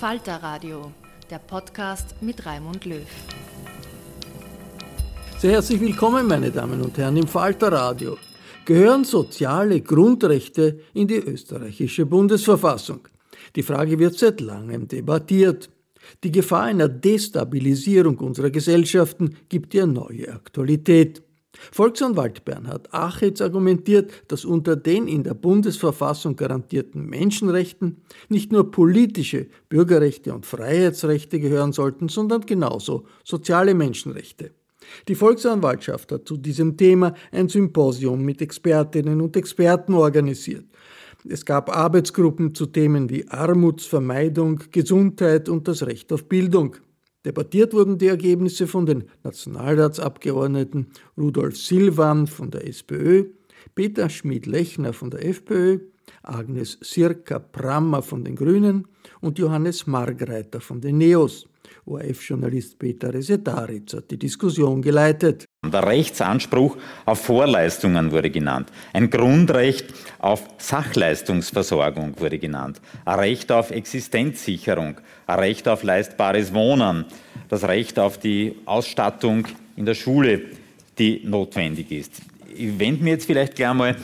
Falter Radio, der Podcast mit Raimund Löw. Sehr herzlich willkommen, meine Damen und Herren, im Falter Radio. Gehören soziale Grundrechte in die österreichische Bundesverfassung? Die Frage wird seit langem debattiert. Die Gefahr einer Destabilisierung unserer Gesellschaften gibt ihr neue Aktualität. Volksanwalt Bernhard Achitz argumentiert, dass unter den in der Bundesverfassung garantierten Menschenrechten nicht nur politische Bürgerrechte und Freiheitsrechte gehören sollten, sondern genauso soziale Menschenrechte. Die Volksanwaltschaft hat zu diesem Thema ein Symposium mit Expertinnen und Experten organisiert. Es gab Arbeitsgruppen zu Themen wie Armutsvermeidung, Gesundheit und das Recht auf Bildung. Debattiert wurden die Ergebnisse von den Nationalratsabgeordneten Rudolf Silvan von der SPÖ, Peter Schmid-Lechner von der FPÖ, Agnes Sirka-Prammer von den Grünen und Johannes Margreiter von den Neos. ORF-Journalist Peter Resetaritz hat die Diskussion geleitet. Der Rechtsanspruch auf Vorleistungen wurde genannt. Ein Grundrecht auf Sachleistungsversorgung wurde genannt. Ein Recht auf Existenzsicherung. Ein Recht auf leistbares Wohnen. Das Recht auf die Ausstattung in der Schule, die notwendig ist. Ich wende mir jetzt vielleicht gleich mal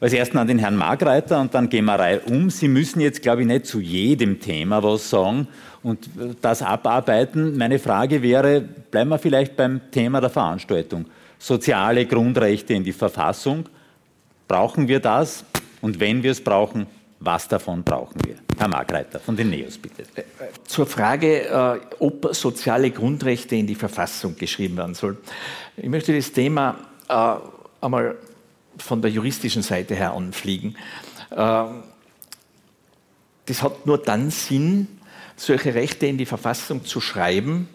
als ersten an den Herrn Margreiter und dann gehen wir Reihe um. Sie müssen jetzt, glaube ich, nicht zu jedem Thema was sagen und das abarbeiten. Meine Frage wäre, bleiben wir vielleicht beim Thema der Veranstaltung. Soziale Grundrechte in die Verfassung. Brauchen wir das? Und wenn wir es brauchen, was davon brauchen wir? Herr Margreiter von den NEOS, bitte. Zur Frage, äh, ob soziale Grundrechte in die Verfassung geschrieben werden sollen. Ich möchte das Thema äh, einmal von der juristischen Seite her anfliegen. Ähm, das hat nur dann Sinn, solche Rechte in die Verfassung zu schreiben,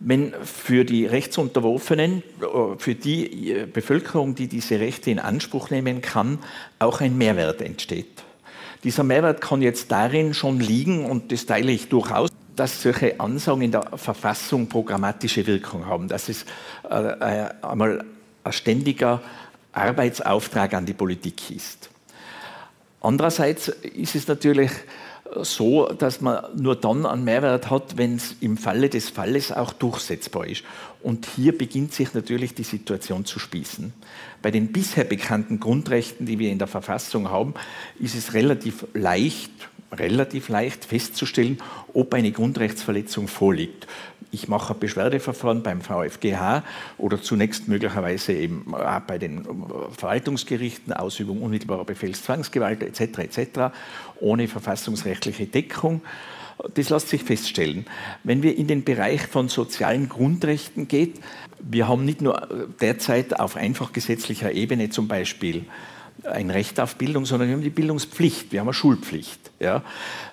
wenn für die Rechtsunterworfenen, äh, für die äh, Bevölkerung, die diese Rechte in Anspruch nehmen kann, auch ein Mehrwert entsteht. Dieser Mehrwert kann jetzt darin schon liegen, und das teile ich durchaus, dass solche Ansagen in der Verfassung programmatische Wirkung haben, dass es äh, einmal ein ständiger Arbeitsauftrag an die Politik ist. Andererseits ist es natürlich so, dass man nur dann einen Mehrwert hat, wenn es im Falle des Falles auch durchsetzbar ist. Und hier beginnt sich natürlich die Situation zu spießen. Bei den bisher bekannten Grundrechten, die wir in der Verfassung haben, ist es relativ leicht, relativ leicht festzustellen, ob eine Grundrechtsverletzung vorliegt ich mache ein Beschwerdeverfahren beim VfGH oder zunächst möglicherweise eben bei den Verwaltungsgerichten, Ausübung unmittelbarer Befehlszwangsgewalt etc. etc. ohne verfassungsrechtliche Deckung. Das lässt sich feststellen. Wenn wir in den Bereich von sozialen Grundrechten geht, wir haben nicht nur derzeit auf einfach gesetzlicher Ebene zum Beispiel ein Recht auf Bildung, sondern wir haben die Bildungspflicht, wir haben eine Schulpflicht. Ja.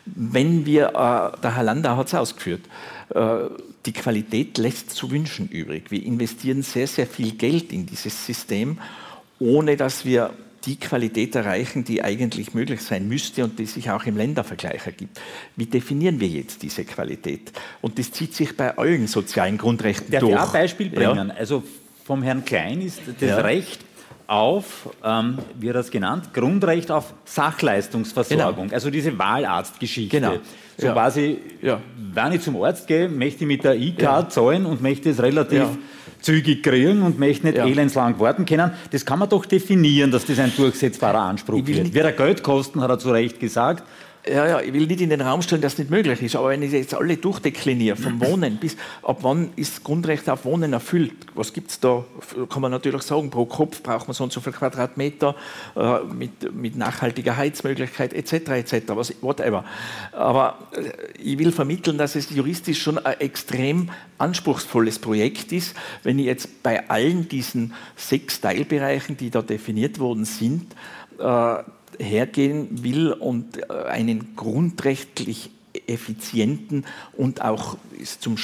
Wenn wir, äh, der Herr Landau hat es ausgeführt, äh, die Qualität lässt zu wünschen übrig. Wir investieren sehr, sehr viel Geld in dieses System, ohne dass wir die Qualität erreichen, die eigentlich möglich sein müsste und die sich auch im Ländervergleich ergibt. Wie definieren wir jetzt diese Qualität? Und das zieht sich bei allen sozialen Grundrechten Darf durch. Darf ich ein Beispiel bringen? Ja. Also vom Herrn Klein ist das ja. Recht auf, ähm, wie er das genannt, Grundrecht auf Sachleistungsversorgung, genau. also diese Wahlarztgeschichte. Genau. So ja. quasi, ja. wenn ich zum Arzt gehe, möchte ich mit der E-Card ja. zahlen und möchte es relativ zügig kriegen und möchte nicht elendslang warten können. Das kann man doch definieren, dass das ein durchsetzbarer Anspruch wird. Wird er Geld kosten, hat er zu Recht gesagt. Ja, ja, ich will nicht in den Raum stellen, dass das nicht möglich ist, aber wenn ich jetzt alle durchdekliniere, vom Wohnen bis ab wann ist das Grundrecht auf Wohnen erfüllt, was gibt es da? Kann man natürlich sagen, pro Kopf braucht man so und so viel Quadratmeter äh, mit, mit nachhaltiger Heizmöglichkeit etc. etc. Was, whatever. Aber äh, ich will vermitteln, dass es juristisch schon ein extrem anspruchsvolles Projekt ist, wenn ich jetzt bei allen diesen sechs Teilbereichen, die da definiert worden sind, äh, hergehen will und einen grundrechtlich effizienten und auch ist zum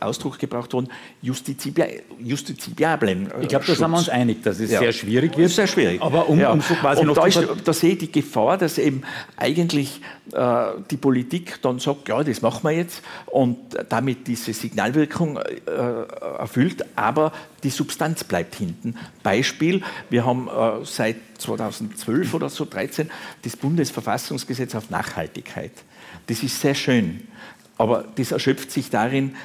Ausdruck gebracht worden, justiziablen. Ich glaube, da sind wir uns einig, dass es ja. sehr schwierig wird. Sehr schwierig. Aber um, ja. um so quasi und noch da, ist, da sehe ich die Gefahr, dass eben eigentlich äh, die Politik dann sagt, ja, das machen wir jetzt und damit diese Signalwirkung äh, erfüllt, aber die Substanz bleibt hinten. Beispiel, wir haben äh, seit 2012 oder so 13 das Bundesverfassungsgesetz auf Nachhaltigkeit. Das ist sehr schön. Aber das erschöpft sich darin,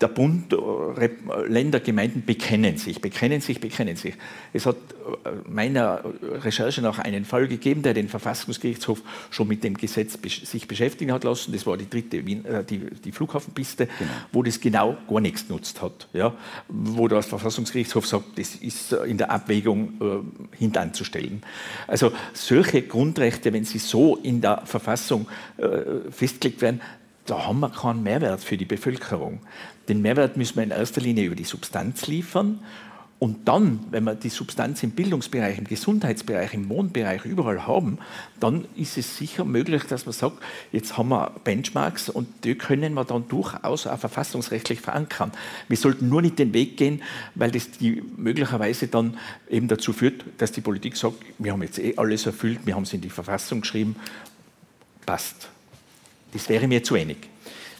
der Bund, äh, Länder, Gemeinden bekennen sich, bekennen sich, bekennen sich. Es hat äh, meiner Recherche nach einen Fall gegeben, der den Verfassungsgerichtshof schon mit dem Gesetz sich beschäftigen hat lassen. Das war die dritte äh, die, die Flughafenpiste, genau. wo das genau gar nichts genutzt hat. Ja? Wo der Verfassungsgerichtshof sagt, das ist in der Abwägung äh, hintanzustellen. Also solche Grundrechte, wenn sie so in der Verfassung äh, festgelegt werden, da haben wir keinen Mehrwert für die Bevölkerung. Den Mehrwert müssen wir in erster Linie über die Substanz liefern. Und dann, wenn wir die Substanz im Bildungsbereich, im Gesundheitsbereich, im Wohnbereich überall haben, dann ist es sicher möglich, dass man sagt, jetzt haben wir Benchmarks und die können wir dann durchaus auch verfassungsrechtlich verankern. Wir sollten nur nicht den Weg gehen, weil das die möglicherweise dann eben dazu führt, dass die Politik sagt, wir haben jetzt eh alles erfüllt, wir haben es in die Verfassung geschrieben, passt. Das wäre mir zu wenig.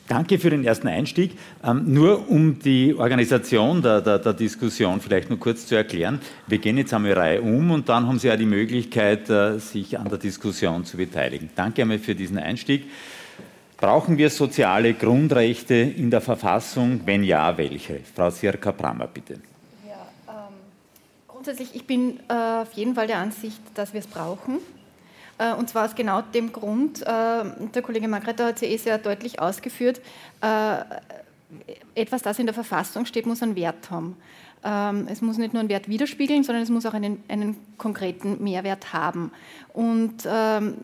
Danke für den ersten Einstieg. Ähm, nur um die Organisation der, der, der, Diskussion vielleicht nur kurz zu erklären. Wir gehen jetzt einmal Reihe um und dann haben Sie ja die Möglichkeit, äh, sich an der Diskussion zu beteiligen. Danke einmal für diesen Einstieg. Brauchen wir soziale Grundrechte in der Verfassung? Wenn ja, welche? Frau Sirka-Brammer, bitte. Ja, ähm, grundsätzlich, ich bin äh, auf jeden Fall der Ansicht, dass wir es brauchen. Äh, und zwar aus genau dem Grund, äh, der Kollege Margrethe hat es ja eh sehr deutlich ausgeführt, äh, etwas, das in der Verfassung steht, muss einen Wert haben. Ähm, es muss nicht nur einen Wert widerspiegeln, sondern es muss auch einen, einen konkreten Mehrwert haben. Und ähm,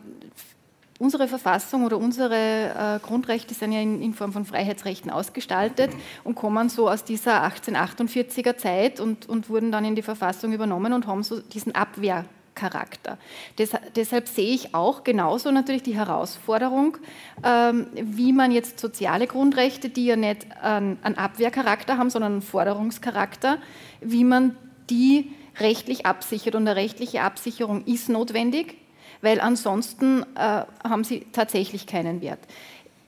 unsere Verfassung oder unsere Grundrechte sind ja in, Form von Freiheitsrechten ausgestaltet und kommen so aus dieser 1848er Zeit und, und wurden dann in die Verfassung übernommen und haben so diesen Abwehr Charakter. Des, deshalb sehe ich auch genauso natürlich die Herausforderung, ähm, wie man jetzt soziale Grundrechte, die ja nicht einen, einen Abwehrcharakter haben, sondern einen Forderungscharakter, wie man die rechtlich absichert. Und eine rechtliche Absicherung ist notwendig, weil ansonsten äh, haben sie tatsächlich keinen Wert.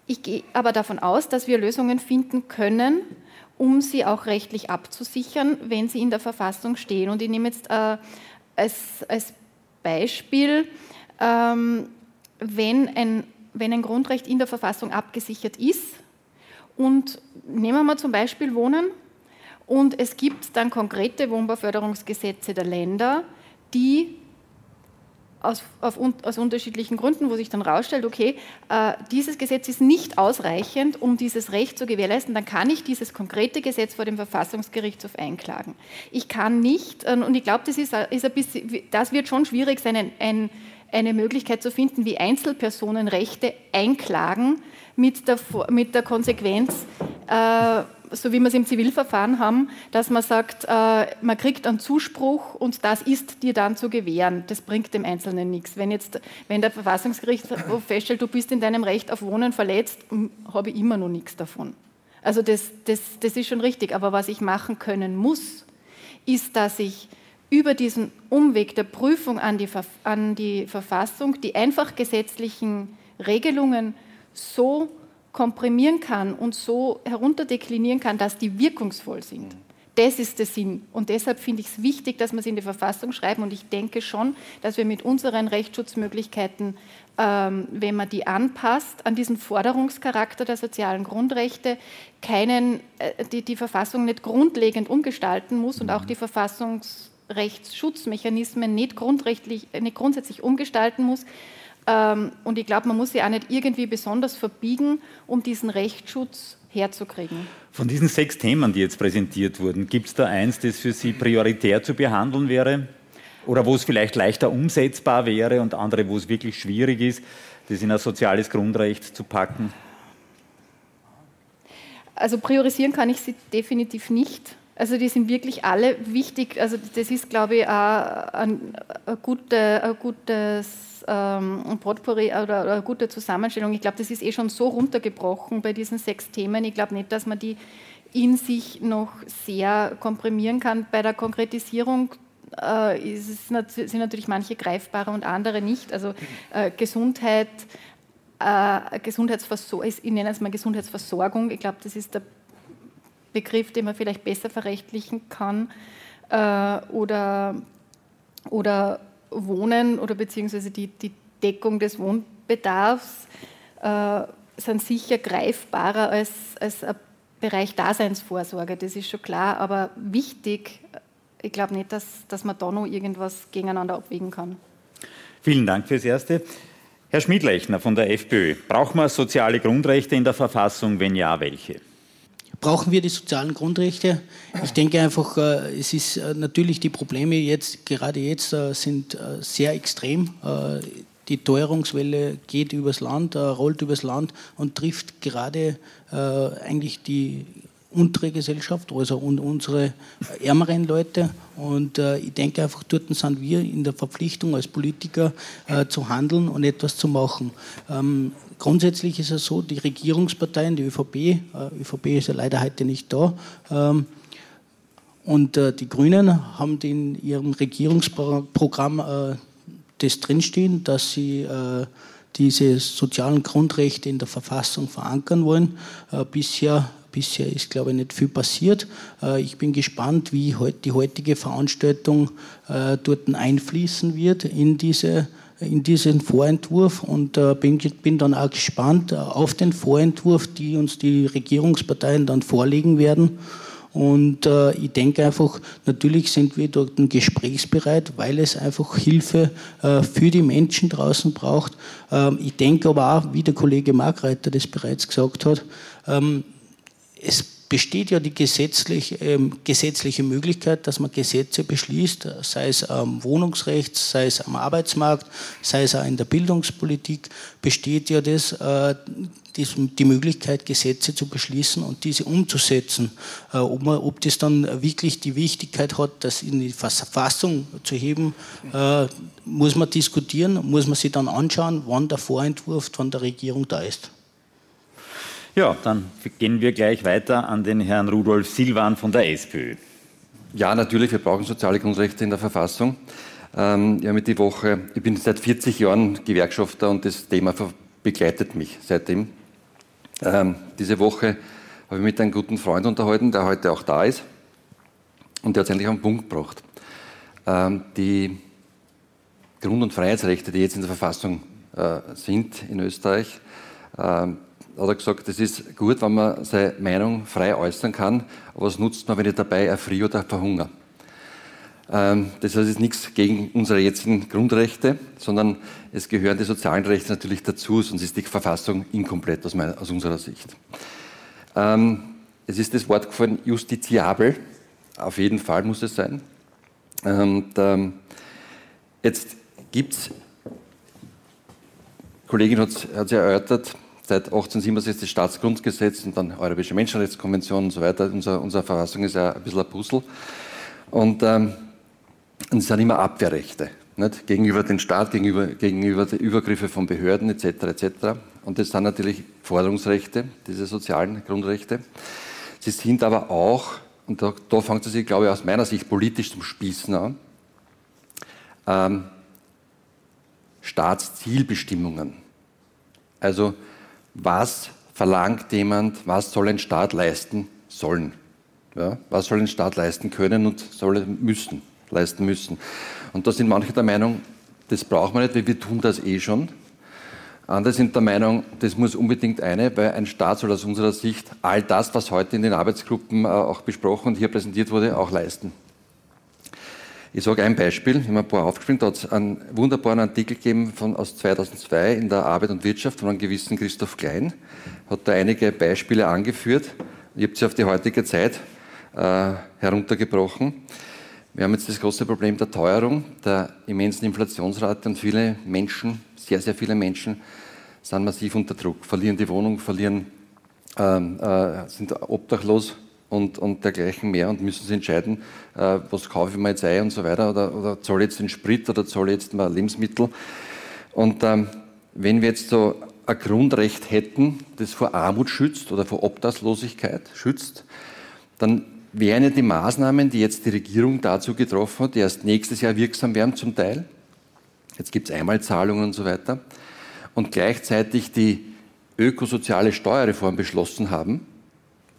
Ich gehe aber davon aus, dass wir Lösungen finden können, um sie auch rechtlich abzusichern, wenn sie in der Verfassung stehen. Und ich nehme jetzt äh, als, als Beispiel, ähm, wenn, ein, wenn ein Grundrecht in der Verfassung abgesichert ist und nehmen wir zum Beispiel Wohnen und es gibt dann konkrete Wohnbauförderungsgesetze der Länder, die aus, auf, aus, unterschiedlichen Gründen, wo sich dann herausstellt, okay, äh, dieses Gesetz ist nicht ausreichend, um dieses Recht zu gewährleisten, dann kann ich dieses konkrete Gesetz vor dem Verfassungsgerichtshof einklagen. Ich kann nicht, äh, und ich glaube, das, ist, ist ein bisschen, das wird schon schwierig sein, ein, ein, eine Möglichkeit zu finden, wie Einzelpersonen Rechte einklagen mit der, mit der Konsequenz, äh, so wie wir es im Zivilverfahren haben, dass man sagt, äh, man kriegt einen Zuspruch und das ist dir dann zu gewähren. Das bringt dem Einzelnen nichts. Wenn jetzt, wenn der Verfassungsgericht feststellt, du bist in deinem Recht auf Wohnen verletzt, habe ich immer noch nichts davon. Also das, das, das ist schon richtig. Aber was ich machen können muss, ist, dass ich über diesen Umweg der Prüfung an die, an die Verfassung die einfach gesetzlichen Regelungen so komprimieren kann und so herunterdeklinieren kann, dass die wirkungsvoll sind. Das ist der Sinn. Und deshalb finde ich es wichtig, dass wir es in die Verfassung schreiben. Und ich denke schon, dass wir mit unseren Rechtsschutzmöglichkeiten, ähm, wenn man die anpasst an diesen Forderungscharakter der sozialen Grundrechte, keinen, äh, die, die Verfassung nicht grundlegend umgestalten muss und auch die Verfassungs Rechtsschutzmechanismen nicht, grundrechtlich, nicht grundsätzlich umgestalten muss. Ähm, und ich glaube, man muss sie auch nicht irgendwie besonders verbiegen, um diesen Rechtsschutz herzukriegen. Von diesen sechs Themen, die jetzt präsentiert wurden, gibt es da eins, das für Sie prioritär zu behandeln wäre? Oder wo es vielleicht leichter umsetzbar wäre und andere, wo es wirklich schwierig ist, das in ein soziales Grundrecht zu packen? Also priorisieren kann ich sie definitiv nicht. Also die sind wirklich alle wichtig. Also das ist, glaube ich, auch ein, ein, gute, ein gutes ähm, Potpourri oder, eine gute Zusammenstellung. Ich glaube, das ist eh schon so runtergebrochen bei diesen sechs Themen. Ich glaube nicht, dass man die in sich noch sehr komprimieren kann. Bei der Konkretisierung äh, es, sind natürlich manche greifbarer und andere nicht. Also äh, Gesundheit, äh, Gesundheitsversorgung, ich nenne es mal Gesundheitsversorgung. Ich glaube, das ist der Begriff, den man vielleicht besser verrechtlichen kann, äh, oder, oder Wohnen oder beziehungsweise die, die Deckung des Wohnbedarfs äh, sind sicher greifbarer als, als ein Bereich Daseinsvorsorge, das ist schon klar, aber wichtig, ich glaube nicht, dass, dass man da noch irgendwas gegeneinander abwägen kann. Vielen Dank fürs Erste. Herr Schmidlechner von der FPÖ, brauchen wir soziale Grundrechte in der Verfassung? Wenn ja, welche? Brauchen wir die sozialen Grundrechte. Ich denke einfach, äh, es ist äh, natürlich die Probleme jetzt, gerade jetzt, äh, sind sehr extrem. Die Teuerungswelle geht übers Land, rollt übers Land und trifft gerade eigentlich die untere Gesellschaft, also unsere ärmeren Leute. Und ich denke einfach, dort sind wir in der Verpflichtung als Politiker zu handeln und etwas zu machen. Ähm, grundsätzlich ist es so, die Regierungsparteien, die ÖVP, äh, ÖVP ist ja leider heute nicht da, ähm, und äh, die Grünen haben in ihrem Regierungsprogramm äh, das drinstehen, dass sie äh, diese sozialen Grundrechte in der Verfassung verankern wollen. Äh, bisher, bisher ist, glaube ich, nicht viel passiert. Äh, ich bin gespannt, wie die heutige Veranstaltung äh, dort einfließen wird in diese in diesen Vorentwurf und äh, bin, bin, dann auch gespannt auf den Vorentwurf, die uns die Regierungsparteien dann vorlegen werden. Und äh, ich denke einfach, natürlich sind wir dort gesprächsbereit, weil es einfach Hilfe äh, für die Menschen draußen braucht. Ähm, ich denke aber auch, wie der Kollege Markreiter das bereits gesagt hat, ähm, es besteht ja die gesetzlich, ähm, gesetzliche Möglichkeit, dass man Gesetze beschließt, sei es am Wohnungsrecht, sei es am Arbeitsmarkt, sei es auch in der Bildungspolitik, besteht ja das, äh, die, die, Möglichkeit, Gesetze zu beschließen und diese umzusetzen. Äh, ob, man, ob, das dann wirklich die Wichtigkeit hat, das in die Verfassung zu heben, äh, muss man diskutieren, muss man sich dann anschauen, wann der Vorentwurf von der Regierung da ist. Ja, dann gehen wir gleich weiter an den Herrn Rudolf Silvan von der SPÖ. Ja, natürlich, wir brauchen soziale Grundrechte in der Verfassung. Ähm, ja, mit die Woche, ich bin seit 40 Jahren Gewerkschafter und das Thema begleitet mich seitdem. Ähm, diese Woche habe ich mit einem guten Freund unterhalten, der heute auch da ist. Und der hat es endlich auf den Punkt gebracht. Ähm, die Grund- und Freiheitsrechte, die jetzt in der Verfassung äh, sind in Österreich, ähm, hat er gesagt, es ist gut, wenn man seine Meinung frei äußern kann, aber was nutzt man, wenn ich dabei erfriere oder verhungere? Ähm, das heißt, es ist nichts gegen unsere jetzigen Grundrechte, sondern es gehören die sozialen Rechte natürlich dazu, sonst ist die Verfassung inkomplett aus, meiner, aus unserer Sicht. Ähm, es ist das Wort gefallen, justiziabel, auf jeden Fall muss es sein. Und, ähm, jetzt gibt es Kollegin hat es erörtert, seit 1867 das Staatsgrundgesetz und dann Europäische Menschenrechtskonvention und so weiter. Unser, unsere Verfassung ist ja ein bisschen ein Puzzle. Und, ähm, es sind immer Abwehrrechte. Nicht? Gegenüber dem Staat, gegenüber, gegenüber den Übergriffe von Behörden etc. etc. Und das sind natürlich Forderungsrechte, diese sozialen Grundrechte. Sie sind aber auch, und da, da fängt es sich, glaube ich, aus meiner Sicht politisch zum Spießen an, ähm, Staatszielbestimmungen. Also was verlangt jemand, was soll ein Staat leisten sollen? Ja, was soll ein Staat leisten können und soll müssen, leisten müssen? Und da sind manche der Meinung, das brauchen wir nicht, weil wir tun das eh schon. Andere sind der Meinung, das muss unbedingt eine, weil ein Staat soll aus unserer Sicht all das, was heute in den Arbeitsgruppen äh, auch besprochen und hier präsentiert wurde, auch leisten. Ich sage ein Beispiel, ich habe ein paar aufgeschrieben, da hat es einen wunderbaren Artikel gegeben von, aus 2002 in der Arbeit und Wirtschaft von einem gewissen Christoph Klein, hat da einige Beispiele angeführt. Ich habe sie auf die heutige Zeit äh, heruntergebrochen. Wir haben jetzt das große Problem der Teuerung, der immensen Inflationsrate und viele Menschen, sehr, sehr viele Menschen sind massiv unter Druck, verlieren die Wohnung, verlieren, ähm, äh, sind obdachlos und, und dergleichen mehr und müssen sich entscheiden, äh, was kaufe ich mir jetzt ein und so weiter oder, oder zahle jetzt den Sprit oder zahle jetzt mal Lebensmittel. Und ähm, wenn wir jetzt so ein Grundrecht hätten, das vor Armut schützt oder vor Obdachlosigkeit schützt, dann wären ja die Maßnahmen, die jetzt die Regierung dazu getroffen hat, die erst nächstes Jahr wirksam werden zum Teil. Jetzt gibt es Einmalzahlungen und so weiter. Und gleichzeitig die ökosoziale Steuerreform beschlossen haben,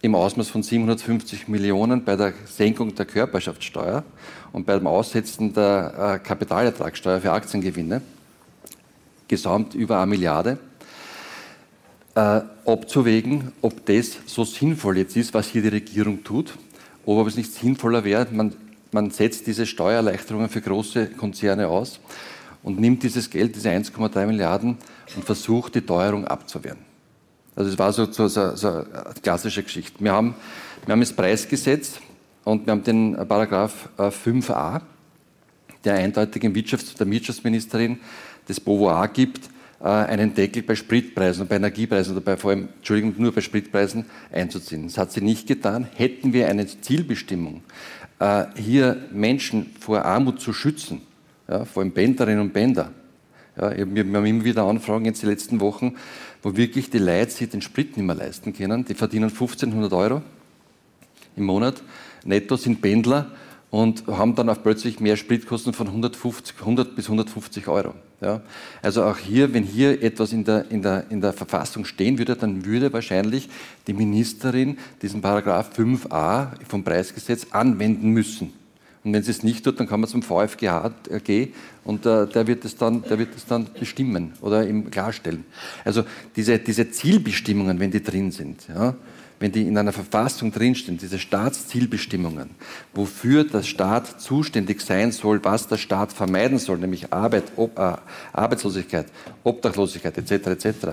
im Ausmaß von 750 Millionen bei der Senkung der Körperschaftssteuer und beim Aussetzen der äh, Kapitalertragssteuer für Aktiengewinne, gesamt über eine Milliarde, äh, abzuwägen, ob das so sinnvoll jetzt ist, was hier die Regierung tut, oder ob es nicht sinnvoller wäre, man, man setzt diese Steuererleichterungen für große Konzerne aus und nimmt dieses Geld, diese 1,3 Milliarden, und versucht, die Teuerung abzuwehren. Also es war so, so, so, so, eine klassische Geschichte. Wir haben, wir haben das Preisgesetz und wir haben den Paragraph 5a, äh, der eindeutig im Wirtschafts-, der Wirtschaftsministerin das Beauvoir gibt, äh, einen Deckel bei Spritpreisen, bei Energiepreisen oder bei, vor allem, Entschuldigung, nur bei Spritpreisen einzuziehen. Das hat sie nicht getan. Hätten wir eine Zielbestimmung, äh, hier Menschen vor Armut zu schützen, ja, vor allem Bänderinnen und Bänder, ja, wir haben immer wieder Anfragen jetzt die letzten Wochen, wo wirklich die Leute sich den Sprit nicht mehr leisten können. Die verdienen 1500 Euro im Monat. Netto sind Pendler und haben dann auch plötzlich mehr Spritkosten von 150, 100 bis 150 Euro. Ja? Also auch hier, wenn hier etwas in der, in, der, in der Verfassung stehen würde, dann würde wahrscheinlich die Ministerin diesen Paragraph 5a vom Preisgesetz anwenden müssen. Und wenn sie es nicht tut, dann kann man zum VfGH gehen und äh, der, wird es dann, der wird es dann bestimmen oder ihm klarstellen. Also diese, diese Zielbestimmungen, wenn die drin sind, ja, wenn die in einer Verfassung drinstehen, diese Staatszielbestimmungen, wofür der Staat zuständig sein soll, was der Staat vermeiden soll, nämlich Arbeit, Ob, äh, Arbeitslosigkeit, Obdachlosigkeit etc. etc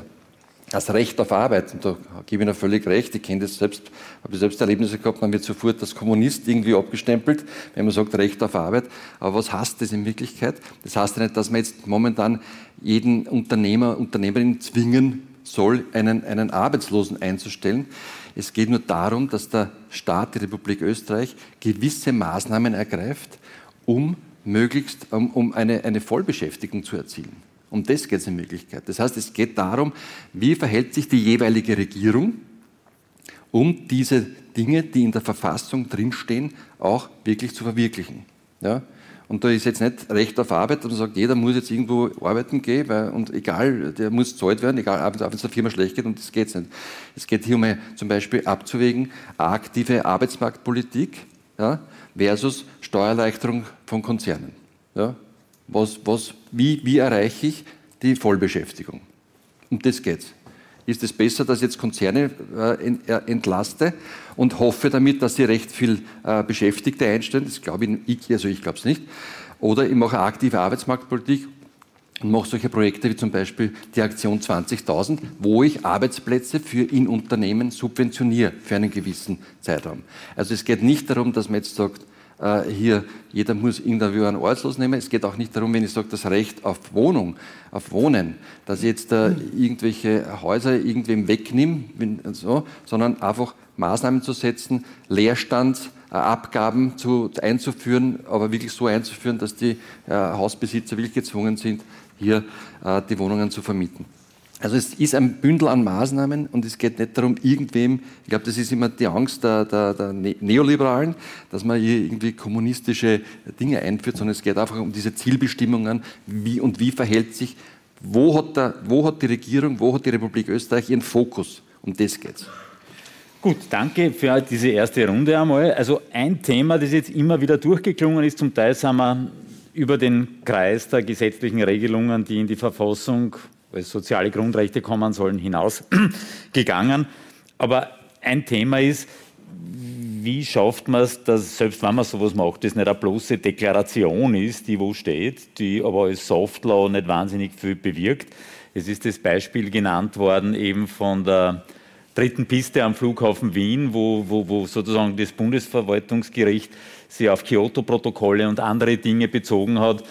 das Recht auf Arbeit, und da gebe ich Ihnen völlig recht, ich kenne das selbst, habe selbst Erlebnisse gehabt, man wird sofort als Kommunist irgendwie abgestempelt, wenn man sagt Recht auf Arbeit. Aber was heißt das in Wirklichkeit? Das heißt ja nicht, dass man jetzt momentan jeden Unternehmer, Unternehmerin zwingen soll, einen, einen Arbeitslosen einzustellen. Es geht nur darum, dass der Staat, die Republik Österreich, gewisse Maßnahmen ergreift, um möglichst um, um eine, eine Vollbeschäftigung zu erzielen. Um das geht es in Wirklichkeit. Das heißt, es geht darum, wie verhält sich die jeweilige Regierung, um diese Dinge, die in der Verfassung drinstehen, auch wirklich zu verwirklichen. Ja? Und da ist jetzt nicht Recht auf Arbeit, dass man sagt, jeder muss jetzt irgendwo arbeiten gehen, weil, und egal, der muss bezahlt werden, egal, wenn es der Firma schlecht geht, und das geht nicht. Es geht hier um zum Beispiel abzuwägen, aktive Arbeitsmarktpolitik ja, versus Steuererleichterung von Konzernen. Ja? Was, was, wie, wie erreiche ich die Vollbeschäftigung? Um das geht es. Ist es besser, dass ich jetzt Konzerne äh, äh, entlaste und hoffe damit, dass sie recht viel äh, Beschäftigte einstellen? Das glaube ich, also ich glaube es nicht. Oder ich mache aktive Arbeitsmarktpolitik und mache solche Projekte wie zum Beispiel die Aktion 20.000, wo ich Arbeitsplätze für in Unternehmen subventioniere für einen gewissen Zeitraum. Also es geht nicht darum, dass man jetzt sagt, hier, jeder muss irgendwie einen Ortslos nehmen. Es geht auch nicht darum, wenn ich sage, das Recht auf Wohnung, auf Wohnen, dass ich jetzt äh, irgendwelche Häuser irgendwem wegnehme, so, sondern einfach Maßnahmen zu setzen, Leerstandsabgaben zu, einzuführen, aber wirklich so einzuführen, dass die äh, Hausbesitzer wirklich gezwungen sind, hier äh, die Wohnungen zu vermieten. Also es ist ein Bündel an Maßnahmen und es geht nicht darum, irgendwem, ich glaube, das ist immer die Angst der, der, der ne-, Neoliberalen, dass man hier irgendwie kommunistische Dinge einführt, sondern es geht einfach um diese Zielbestimmungen, wie und wie verhält sich, wo hat, der, wo hat die Regierung, wo hat die Republik Österreich ihren Fokus? Um das geht's. Gut, danke für diese erste Runde einmal. Also ein Thema, das jetzt immer wieder durchgeklungen ist, zum Teil sind wir über den Kreis der gesetzlichen Regelungen, die in die Verfassung als soziale Grundrechte kommen sollen, hinausgegangen. Aber ein Thema ist, wie schafft man es, dass selbst wenn man sowas macht, das nicht eine bloße Deklaration ist, die wo steht, die aber als Softlaw nicht wahnsinnig viel bewirkt. Es ist das Beispiel genannt worden eben von der dritten Piste am Flughafen Wien, wo, wo, wo sozusagen das Bundesverwaltungsgericht sich auf Kyoto-Protokolle und andere Dinge bezogen hat,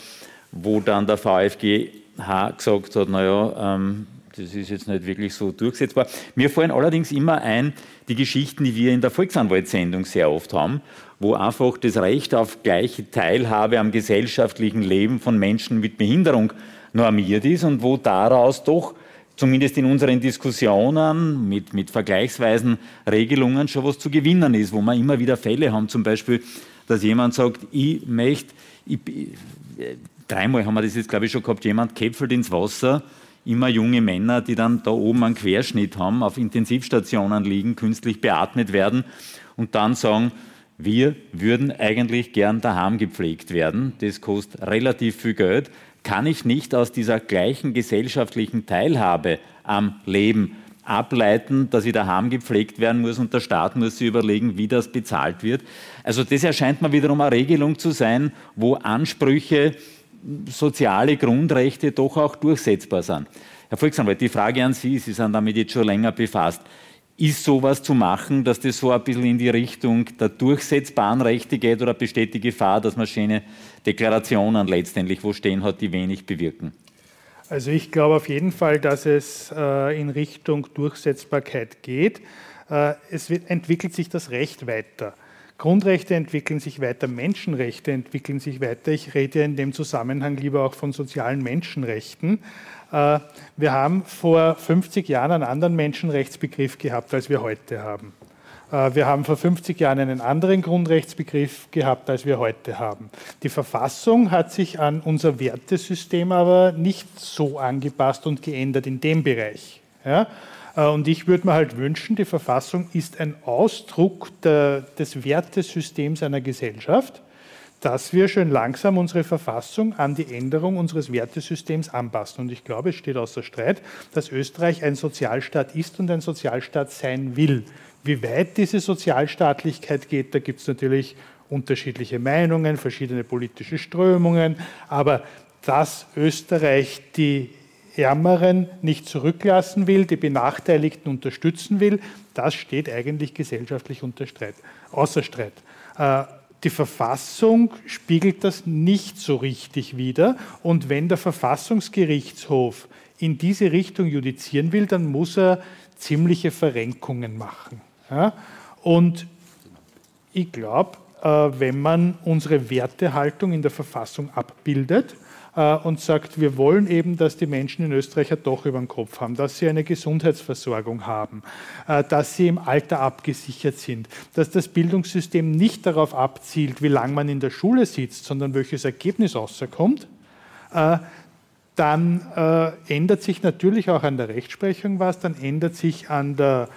wo dann der VfG gesagt hat, naja, ähm, das ist jetzt nicht wirklich so durchsetzbar. Mir fallen allerdings immer ein, die Geschichten, die wir in der Volksanwaltssendung sehr oft haben, wo einfach das Recht auf gleiche Teilhabe am gesellschaftlichen Leben von Menschen mit Behinderung normiert ist und wo daraus doch zumindest in unseren Diskussionen mit, mit vergleichsweisen Regelungen schon was zu gewinnen ist, wo wir immer wieder Fälle haben, zum Beispiel, dass jemand sagt, ich möchte, ich, dreimal haben wir das jetzt, glaube ich, schon gehabt, jemand käpfelt ins Wasser, immer junge Männer, die dann da oben einen Querschnitt haben, auf Intensivstationen liegen, künstlich beatmet werden und dann sagen, wir würden eigentlich gern daheim gepflegt werden. Das kostet relativ viel Geld. Kann ich nicht aus dieser gleichen gesellschaftlichen Teilhabe am Leben ableiten, dass ich daheim gepflegt werden muss und der Staat muss sich überlegen, wie das bezahlt wird. Also das erscheint mir wiederum eine Regelung zu sein, wo Ansprüche soziale Grundrechte doch auch durchsetzbar sind. Herr Volksanwalt, die Frage an Sie, Sie sind damit jetzt schon länger befasst. Ist sowas zu machen, dass das so ein bisschen in die Richtung der durchsetzbaren Rechte geht oder besteht die Gefahr, dass man schöne Deklarationen letztendlich wo stehen hat, die wenig bewirken? Also ich glaube auf jeden Fall, dass es äh, in Richtung Durchsetzbarkeit geht. Äh, es entwickelt sich das Recht weiter. Grundrechte entwickeln sich weiter, Menschenrechte entwickeln sich weiter. Ich rede in dem Zusammenhang lieber auch von sozialen Menschenrechten. Äh, wir haben vor 50 Jahren einen anderen Menschenrechtsbegriff gehabt, als wir heute haben. Äh, wir haben vor 50 Jahren einen anderen Grundrechtsbegriff gehabt, als wir heute haben. Die Verfassung hat sich an unser Wertesystem aber nicht so angepasst und geändert in dem Bereich. Ja? Äh, und ich würde mir halt wünschen, die Verfassung ist ein Ausdruck der, des Wertesystems einer Gesellschaft, dass wir schön langsam unsere Verfassung an die Änderung unseres Wertesystems anpassen. Und ich glaube, es steht außer Streit, dass Österreich ein Sozialstaat ist und ein Sozialstaat sein will. Wie weit diese Sozialstaatlichkeit geht, da gibt es natürlich unterschiedliche Meinungen, verschiedene politische Strömungen, aber dass Österreich die Ärmeren nicht zurücklassen will, die Benachteiligten unterstützen will, das steht eigentlich gesellschaftlich unter Streit, außer Streit. Äh, die Verfassung spiegelt das nicht so richtig wider. Und wenn der Verfassungsgerichtshof in diese Richtung judizieren will, dann muss er ziemliche Verrenkungen machen. Und ich glaube, äh, wenn man unsere Wertehaltung in der Verfassung abbildet, äh, und sagt, wir wollen eben, dass die Menschen in Österreich ein Dach über dem Kopf haben, dass sie eine Gesundheitsversorgung haben, äh, dass sie im Alter abgesichert sind, dass das Bildungssystem nicht darauf abzielt, wie lange man in der Schule sitzt, sondern welches Ergebnis rauskommt, äh, dann ändert sich natürlich auch an der Rechtsprechung was, dann ändert sich an der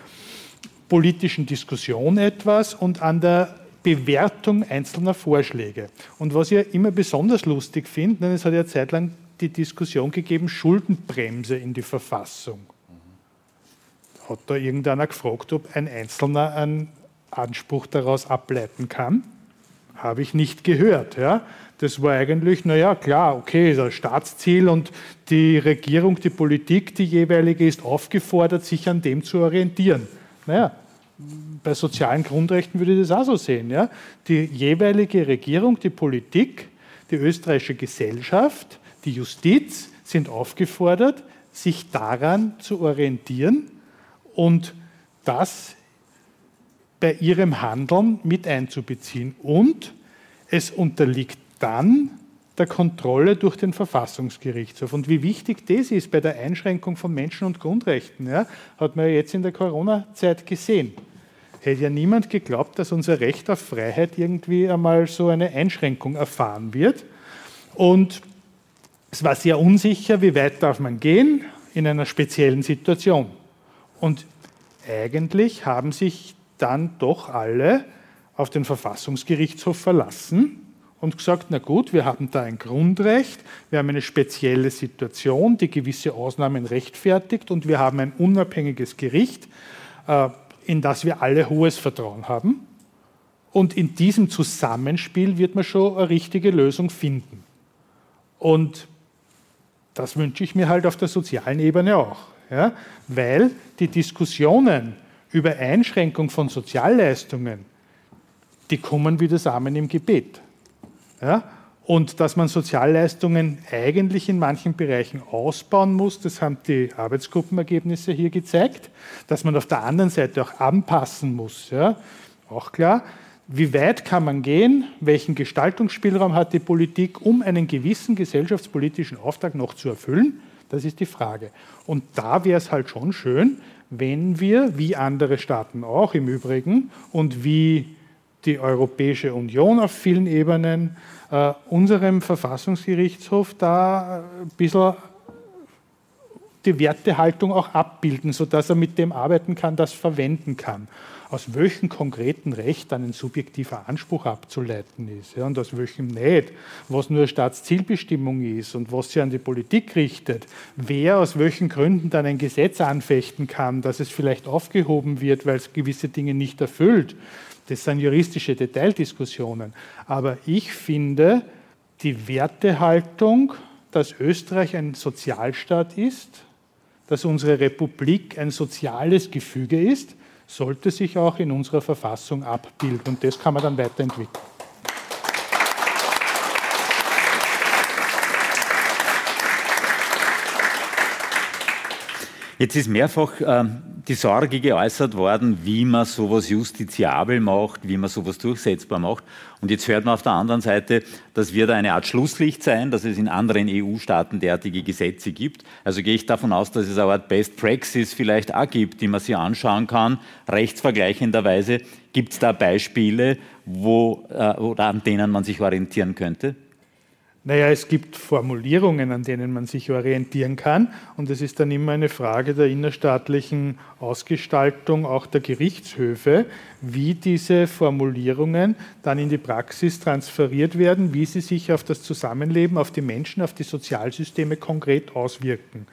politischen Diskussion etwas und an der Bewertung einzelner Vorschläge. Und was ich immer besonders lustig finde, es hat ja zeitlang die Diskussion gegeben, Schuldenbremse in die Verfassung. Hat da irgendeiner gefragt, ob ein Einzelner einen Anspruch daraus ableiten kann? Habe ich nicht gehört. Ja? Das war eigentlich, naja, klar, okay, das Staatsziel und die Regierung, die Politik, die jeweilige, ist aufgefordert, sich an dem zu orientieren. Naja, bei sozialen Grundrechten würde ich das auch so sehen. Ja? Die jeweilige Regierung, die Politik, die österreichische Gesellschaft, die Justiz sind aufgefordert, sich daran zu orientieren und das bei ihrem Handeln mit einzubeziehen. Und es unterliegt dann der Kontrolle durch den Verfassungsgerichtshof. Und wie wichtig das ist bei der Einschränkung von Menschen- und Grundrechten, ja, hat man ja jetzt in der Corona-Zeit gesehen. Hätte ja niemand geglaubt, dass unser Recht auf Freiheit irgendwie einmal so eine Einschränkung erfahren wird. Und es war sehr unsicher, wie weit darf man gehen in einer speziellen Situation. Und eigentlich haben sich dann doch alle auf den Verfassungsgerichtshof verlassen und gesagt, na gut, wir haben da ein Grundrecht, wir haben eine spezielle Situation, die gewisse Ausnahmen rechtfertigt und wir haben ein unabhängiges Gericht, äh, in das wir alle hohes Vertrauen haben. Und in diesem Zusammenspiel wird man schon eine richtige Lösung finden. Und das wünsche ich mir halt auf der sozialen Ebene auch, ja? weil die Diskussionen über Einschränkung von Sozialleistungen, die kommen wie das Amen im Gebet. Ja? Und dass man Sozialleistungen eigentlich in manchen Bereichen ausbauen muss, das haben die Arbeitsgruppenergebnisse hier gezeigt. Dass man auf der anderen Seite auch anpassen muss, ja? auch klar. Wie weit kann man gehen? Welchen Gestaltungsspielraum hat die Politik, um einen gewissen gesellschaftspolitischen Auftrag noch zu erfüllen? Das ist die Frage. Und da wäre es halt schon schön, wenn wir, wie andere Staaten auch im Übrigen und wie die Europäische Union auf vielen Ebenen äh, unserem Verfassungsgerichtshof da ein bisschen die Wertehaltung auch abbilden, sodass er mit dem arbeiten kann, das verwenden kann. Aus welchem konkreten Recht dann ein subjektiver Anspruch abzuleiten ist ja, und aus welchem nicht, was nur Staatszielbestimmung ist und was sie an die Politik richtet, wer aus welchen Gründen dann ein Gesetz anfechten kann, dass es vielleicht aufgehoben wird, weil es gewisse Dinge nicht erfüllt. Das sind juristische Detaildiskussionen. Aber ich finde, die Wertehaltung, dass Österreich ein Sozialstaat ist, dass unsere Republik ein soziales Gefüge ist, sollte sich auch in unserer Verfassung abbilden. Und das kann man dann weiterentwickeln. Jetzt ist mehrfach äh, die Sorge geäußert worden, wie man sowas justiziabel macht, wie man sowas durchsetzbar macht. Und jetzt hört man auf der anderen Seite, das wird eine Art Schlusslicht sein, dass es in anderen EU-Staaten derartige Gesetze gibt. Also gehe ich davon aus, dass es eine Art Best Praxis vielleicht auch gibt, die man sich anschauen kann, rechtsvergleichenderweise. Gibt es da Beispiele, wo, äh, oder an denen man sich orientieren könnte? Naja, es gibt Formulierungen, an denen man sich orientieren kann. Und es ist dann immer eine Frage der innerstaatlichen Ausgestaltung auch der Gerichtshöfe, wie diese Formulierungen dann in die Praxis transferiert werden, wie sie sich auf das Zusammenleben, auf die Menschen, auf die Sozialsysteme konkret auswirken.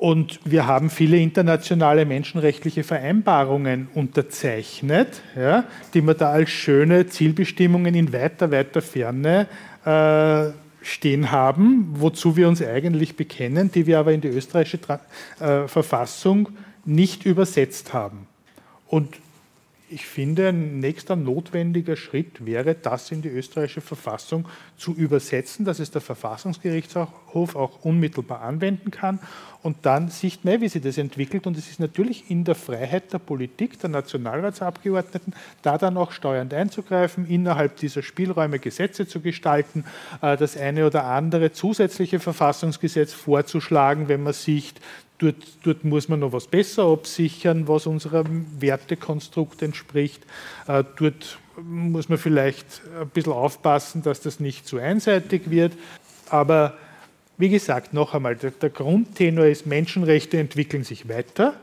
Und wir haben viele internationale menschenrechtliche Vereinbarungen unterzeichnet, ja, die man da als schöne Zielbestimmungen in weiter, weiter Ferne äh, stehen haben, wozu wir uns eigentlich bekennen, die wir aber in die österreichische äh, Verfassung nicht übersetzt haben. Und ich finde, ein nächster notwendiger Schritt wäre, das in die österreichische Verfassung zu übersetzen, dass es der Verfassungsgerichtshof auch unmittelbar anwenden kann. Und dann sieht man, wie sich das entwickelt. Und es ist natürlich in der Freiheit der Politik, der Nationalratsabgeordneten, da dann auch steuernd einzugreifen, innerhalb dieser Spielräume Gesetze zu gestalten, äh, das eine oder andere zusätzliche Verfassungsgesetz vorzuschlagen, wenn man sieht, Dort, dort, muss man noch was besser absichern, was unserem Wertekonstrukt entspricht. Äh, dort muss man vielleicht ein bisschen aufpassen, dass das nicht zu einseitig wird. Aber wie gesagt, noch einmal, der, der Grundtenor ist, Menschenrechte entwickeln sich weiter.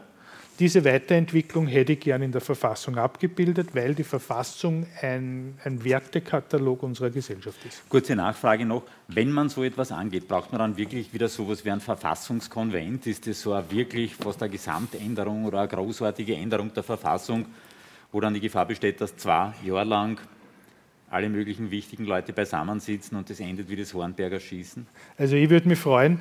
Diese Weiterentwicklung hätte ich gern in der Verfassung abgebildet, weil die Verfassung ein, ein, Wertekatalog unserer Gesellschaft ist. Kurze Nachfrage noch. Wenn man so etwas angeht, braucht man dann wirklich wieder so etwas wie ein Verfassungskonvent? Ist das so eine wirklich fast eine Gesamtänderung oder eine großartige Änderung der Verfassung, wo dann die Gefahr besteht, dass zwei Jahre lang alle möglichen wichtigen Leute beisammensitzen und das endet wie das Hornberger Schießen? Also ich würde mich freuen,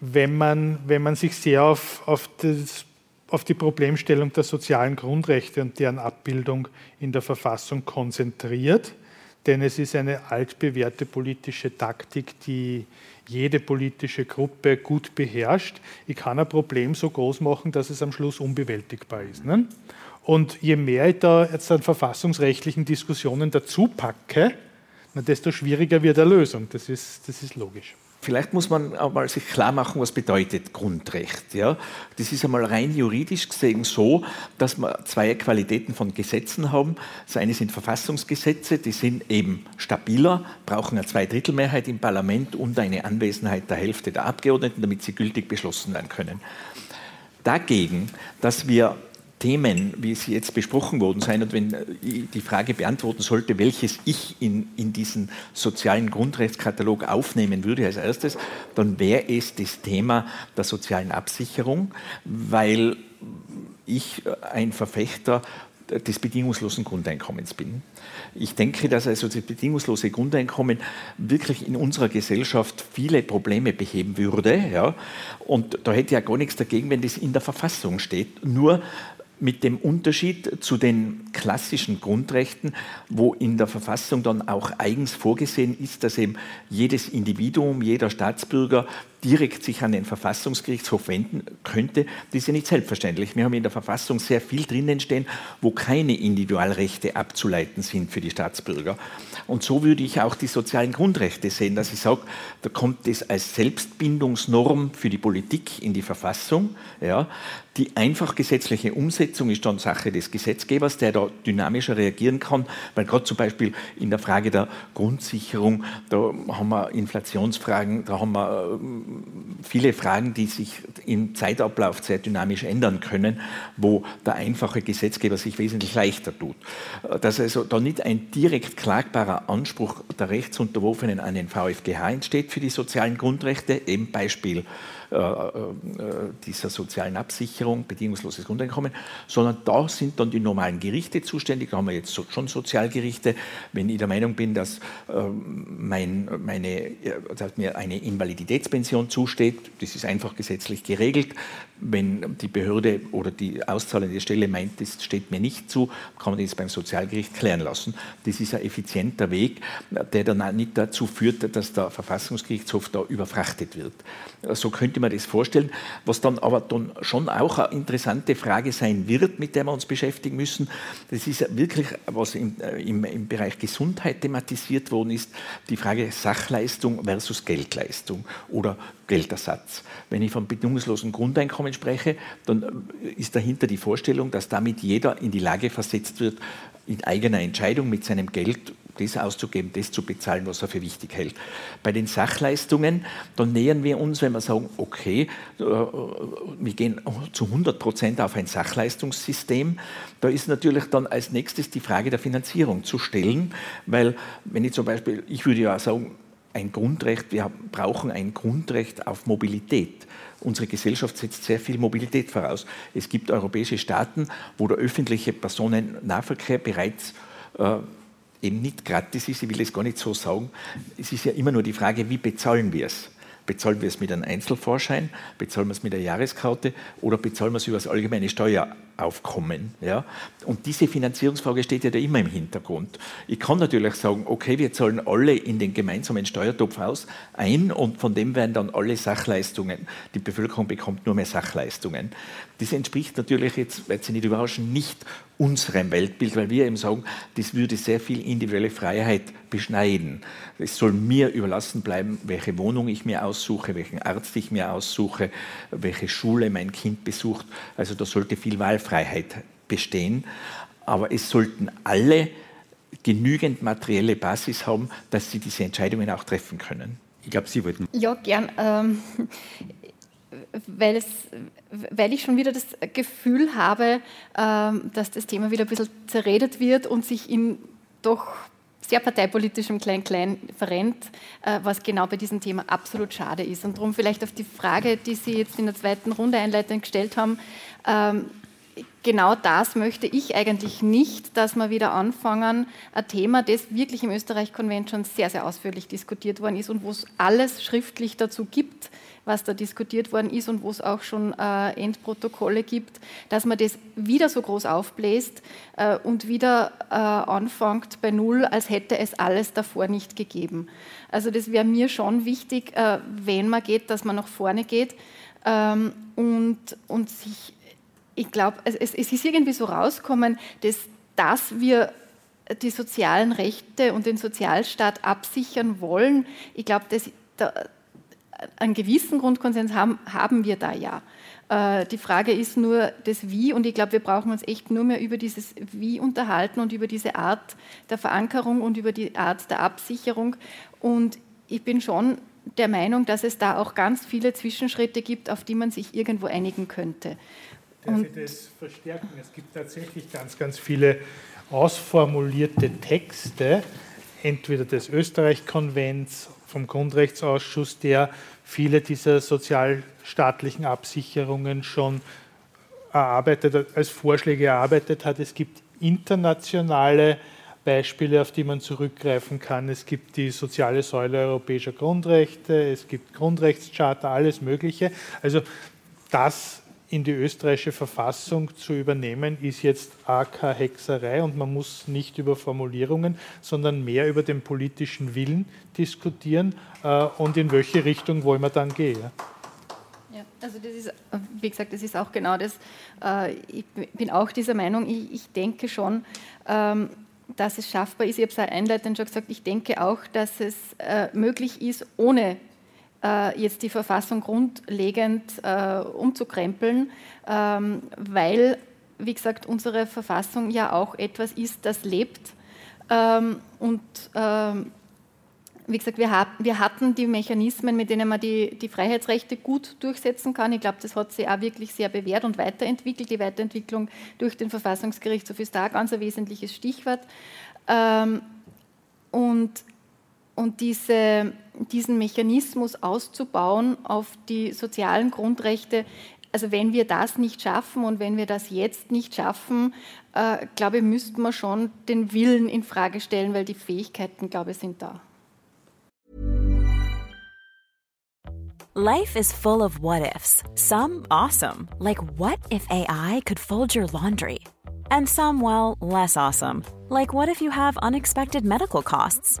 wenn man, wenn man sich sehr auf, auf das auf die Problemstellung der sozialen Grundrechte und deren Abbildung in der Verfassung konzentriert, denn es ist eine altbewährte politische Taktik, die jede politische Gruppe gut beherrscht. Ich kann ein Problem so groß machen, dass es am Schluss unbewältigbar ist. Ne? Und je mehr ich da jetzt an verfassungsrechtlichen Diskussionen dazu packe, desto schwieriger wird eine Lösung. Das ist, das ist logisch. Vielleicht muss man einmal sich klar machen, was bedeutet Grundrecht. Ja? Das ist einmal rein juridisch gesehen so, dass wir zwei Qualitäten von Gesetzen haben. Das eine sind Verfassungsgesetze, die sind eben stabiler, brauchen eine Zweidrittelmehrheit im Parlament und eine Anwesenheit der Hälfte der Abgeordneten, damit sie gültig beschlossen werden können. Dagegen, dass wir Themen, wie sie jetzt besprochen worden sein, und wenn ich die Frage beantworten sollte, welches ich in, in diesen sozialen Grundrechtskatalog aufnehmen würde als erstes, dann wäre es das Thema der sozialen Absicherung, weil ich ein Verfechter des bedingungslosen Grundeinkommens bin. Ich denke, dass also das bedingungslose Grundeinkommen wirklich in unserer Gesellschaft viele Probleme beheben würde. Ja? Und da hätte ja gar nichts dagegen, wenn das in der Verfassung steht. Nur mit dem Unterschied zu den klassischen Grundrechten, wo in der Verfassung dann auch eigens vorgesehen ist, dass eben jedes Individuum, jeder Staatsbürger direkt sich an den Verfassungsgerichtshof wenden könnte, das ist ja nicht selbstverständlich. Wir haben in der Verfassung sehr viel drinnen stehen, wo keine Individualrechte abzuleiten sind für die Staatsbürger. Und so würde ich auch die sozialen Grundrechte sehen, dass ich sage, da kommt es als Selbstbindungsnorm für die Politik in die Verfassung. Ja. Die einfach gesetzliche Umsetzung ist dann Sache des Gesetzgebers, der da dynamischer reagieren kann, weil gerade zum Beispiel in der Frage der Grundsicherung, da haben wir Inflationsfragen, da haben wir viele Fragen, die sich im Zeitablauf sehr dynamisch ändern können, wo der einfache Gesetzgeber sich wesentlich leichter tut. Dass also da nicht ein direkt klagbarer Anspruch der Rechtsunterworfenen an den VfGH entsteht für die sozialen Grundrechte, eben Beispiel dieser sozialen Absicherung, bedingungsloses Grundeinkommen, sondern da sind dann die normalen Gerichte zuständig. Da haben wir jetzt schon Sozialgerichte. Wenn ich der Meinung bin, dass, ähm, mein, meine, dass mir eine Invaliditätspension zusteht, das ist einfach gesetzlich geregelt. Wenn die Behörde oder die auszahlende Stelle meint, das steht mir nicht zu, kann man das beim Sozialgericht klären lassen. Das ist ein effizienter Weg, der dann nicht dazu führt, dass der Verfassungsgerichtshof da überfrachtet wird. So könnte man das vorstellen. Was dann aber dann schon auch eine interessante Frage sein wird, mit der wir uns beschäftigen müssen, das ist wirklich, was im, äh, im, im Bereich Gesundheit thematisiert worden ist, die Frage Sachleistung versus Geldleistung oder Geldersatz. Wenn ich vom bedingungslosen Grundeinkommen spreche, dann äh, ist dahinter die Vorstellung, dass damit jeder in die Lage versetzt wird, in eigener Entscheidung mit seinem Geld das auszugeben, das zu bezahlen, was er für wichtig hält. Bei den Sachleistungen, dann nähern wir uns, wenn wir sagen, okay, äh, wir gehen zu 100 Prozent auf ein Sachleistungssystem. Da ist natürlich dann als nächstes die Frage der Finanzierung zu stellen, weil wenn ich zum Beispiel, ich würde ja sagen, ein Grundrecht, wir brauchen ein Grundrecht auf Mobilität. Unsere Gesellschaft setzt sehr viel Mobilität voraus. Es gibt europäische Staaten, wo der öffentliche Personennahverkehr bereits äh, eben nicht gratis ist, ich will es gar nicht so sagen, es ist ja immer nur die Frage, wie bezahlen wir es? Bezahlen wir es mit einem Einzelvorschein, bezahlen wir es mit einer Jahreskarte oder bezahlen wir es über das allgemeine Steueraufkommen? Ja? Und diese Finanzierungsfrage steht ja da immer im Hintergrund. Ich kann natürlich sagen, okay, wir zahlen alle in den gemeinsamen Steuertopf aus ein und von dem werden dann alle Sachleistungen. Die Bevölkerung bekommt nur mehr Sachleistungen. Das entspricht natürlich jetzt, wird Sie nicht überraschen, nicht unserem Weltbild, weil wir eben sagen, das würde sehr viel individuelle Freiheit beschneiden. Es soll mir überlassen bleiben, welche Wohnung ich mir aussuche, welchen Arzt ich mir aussuche, welche Schule mein Kind besucht. Also da sollte viel Wahlfreiheit bestehen. Aber es sollten alle genügend materielle Basis haben, dass sie diese Entscheidungen auch treffen können. Ich glaube, Sie wollten. Ja, gern. Ähm, weil, ich schon wieder das Gefühl habe, ähm, dass das Thema wieder ein bisschen zerredet wird und sich in doch sehr parteipolitischem Klein-Klein verrennt, äh, was genau bei diesem Thema absolut schade ist. Und darum vielleicht auf die Frage, die Sie jetzt in der zweiten Runde einleitend gestellt haben, ähm, genau das möchte ich eigentlich nicht, dass wir wieder anfangen, ein Thema, das wirklich im Österreich-Konvent schon sehr, sehr ausführlich diskutiert worden ist und wo es alles schriftlich dazu gibt, was da diskutiert worden ist und wo es auch schon äh, Endprotokolle gibt, dass man das wieder so groß aufbläst äh, und wieder äh, anfängt bei Null, als hätte es alles davor nicht gegeben. Also das wäre mir schon wichtig, äh, wenn man geht, dass man nach vorne geht ähm, und, und sich ich glaube, es, es, ist irgendwie so rausgekommen, dass, dass wir die sozialen Rechte und den Sozialstaat absichern wollen. Ich glaube, da, einen gewissen Grundkonsens haben, haben wir da ja. Äh, die Frage ist nur das Wie und ich glaube, wir brauchen uns echt nur mehr über dieses Wie unterhalten und über diese Art der Verankerung und über die Art der Absicherung. Und ich bin schon der Meinung, dass es da auch ganz viele Zwischenschritte gibt, auf die man sich irgendwo einigen könnte. Darf ich das verstärken? Es gibt tatsächlich ganz, ganz viele ausformulierte Texte, entweder des Österreich-Konvents, vom Grundrechtsausschuss, der viele dieser sozialstaatlichen Absicherungen schon erarbeitet, als Vorschläge erarbeitet hat. Es gibt internationale Beispiele, auf die man zurückgreifen kann. Es gibt die soziale Säule europäischer Grundrechte, es gibt Grundrechtscharta, alles Mögliche. Also das in die österreichische Verfassung zu übernehmen, ist jetzt AK-Hexerei und man muss nicht über Formulierungen, sondern mehr über den politischen Willen diskutieren äh, und in welche Richtung wollen wir dann gehen. Ja, also das ist, wie gesagt, das ist auch genau das. Äh, ich bin auch dieser Meinung, ich, ich denke schon, ähm, dass es schaffbar ist. Ich habe es einleitend schon gesagt, ich denke auch, dass es äh, möglich ist, ohne äh, jetzt die Verfassung grundlegend äh, umzukrempeln, ähm, weil, wie gesagt, unsere Verfassung ja auch etwas ist, das lebt. Ähm, und ähm, wie gesagt, wir, hat, wir, hatten die Mechanismen, mit denen man die, die, Freiheitsrechte gut durchsetzen kann. Ich glaube, das hat sich auch wirklich sehr bewährt und weiterentwickelt. Die Weiterentwicklung durch den Verfassungsgerichtshof ist da ganz ein wesentliches Stichwort. Und und diese, diesen Mechanismus auszubauen auf die sozialen Grundrechte, also wenn wir das nicht schaffen und wenn wir das jetzt nicht schaffen, äh, glaube ich, müssten wir schon den Willen in Frage stellen, weil die Fähigkeiten, glaube ich, sind da. Life is full of what ifs. Some awesome, like what if AI could fold your laundry? And some well, less awesome, like what if you have unexpected medical costs?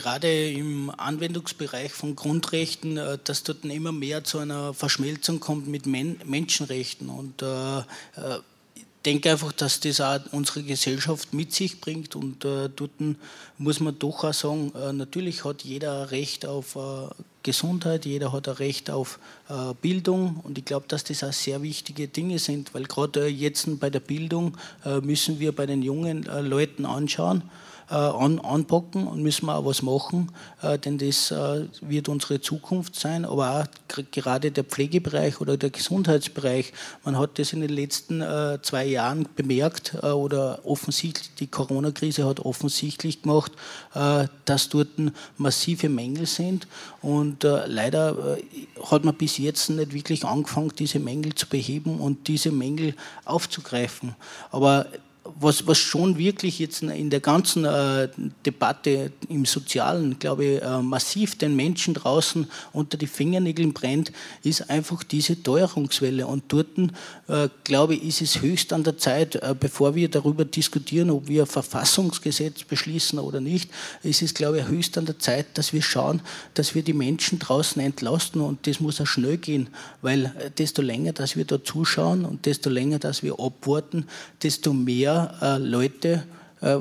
gerade im Anwendungsbereich von Grundrechten, äh, dass dort immer mehr zu einer Verschmelzung kommt mit Men Menschenrechten. Und äh, ich denke einfach, dass das auch unsere Gesellschaft mit sich bringt. Und dort muss man doch auch sagen, natürlich hat jeder ein Recht auf Gesundheit, jeder hat ein Recht auf Bildung. Und ich glaube, dass das auch sehr wichtige Dinge sind, weil gerade jetzt bei der Bildung müssen wir bei den jungen Leuten anschauen, äh, an, anpacken und müssen wir auch was machen, äh, denn das äh, wird unsere Zukunft sein, aber auch gerade der Pflegebereich oder der Gesundheitsbereich. Man hat das in den letzten zwei Jahren bemerkt oder offensichtlich, die Corona-Krise hat offensichtlich gemacht, dass dort massive Mängel sind und leider hat man bis jetzt nicht wirklich angefangen, diese Mängel zu beheben und diese Mängel aufzugreifen. Aber was, was schon wirklich jetzt in der ganzen äh, Debatte im Sozialen, glaube ich, äh, massiv den Menschen draußen unter die Fingernägeln brennt, ist einfach diese Teuerungswelle. Und dort, äh, glaube ich, ist es höchst an der Zeit, äh, bevor wir darüber diskutieren, ob wir ein Verfassungsgesetz beschließen oder nicht, ist es, glaube ich, höchst an der Zeit, dass wir schauen, dass wir die Menschen draußen entlasten. Und das muss auch schnell gehen, weil äh, desto länger, dass wir da zuschauen und desto länger, dass wir abwarten, desto mehr äh, Leute äh,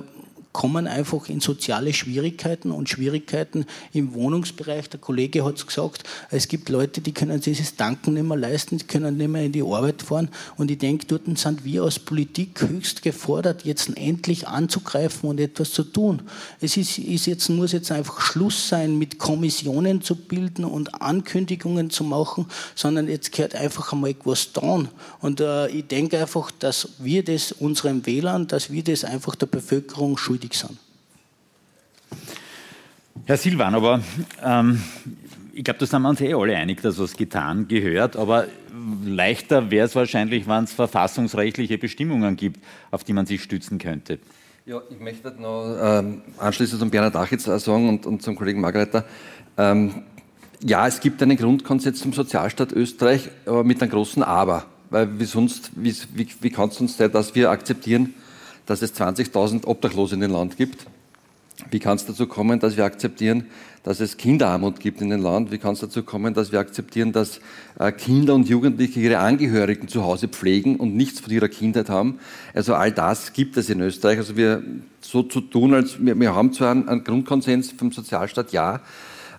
kommen einfach in soziale Schwierigkeiten und Schwierigkeiten im Wohnungsbereich. Der Kollege hat es gesagt, es gibt Leute, die können dieses Tanken nicht mehr leisten, die können nicht mehr in die Arbeit fahren. Und ich denke, dort sind wir als Politik höchst gefordert, jetzt endlich anzugreifen und etwas zu tun. Es ist, ist jetzt, muss jetzt einfach Schluss sein, mit Kommissionen zu bilden und Ankündigungen zu machen, sondern jetzt gehört einfach einmal etwas tun. Und äh, ich denke einfach, dass wir das unseren Wählern, dass wir das einfach der Bevölkerung schuldig sind. Herr Silvan, aber ähm, ich glaube, da sind wir uns eh alle einig, dass was getan gehört. Aber leichter wäre es wahrscheinlich, wenn es verfassungsrechtliche Bestimmungen gibt, auf die man sich stützen könnte. Ja, ich möchte noch ähm, anschließend zum Bernhard Achitz sagen und, und zum Kollegen Margareter. Ähm, ja, es gibt einen Grundkonsens zum Sozialstaat Österreich, aber mit einem großen Aber. Weil wie sonst, wie, wie, wie kann es uns sein, dass wir akzeptieren, dass es 20.000 Obdachlose in dem Land gibt? Wie kann es dazu kommen, dass wir akzeptieren, dass es Kinderarmut gibt in dem Land? Wie kann es dazu kommen, dass wir akzeptieren, dass äh, Kinder und Jugendliche ihre Angehörigen zu Hause pflegen und nichts von ihrer Kindheit haben? Also all das gibt es in Österreich. Also wir so zu tun, als wir, wir haben zwar einen, Grundkonsens vom Sozialstaat, ja,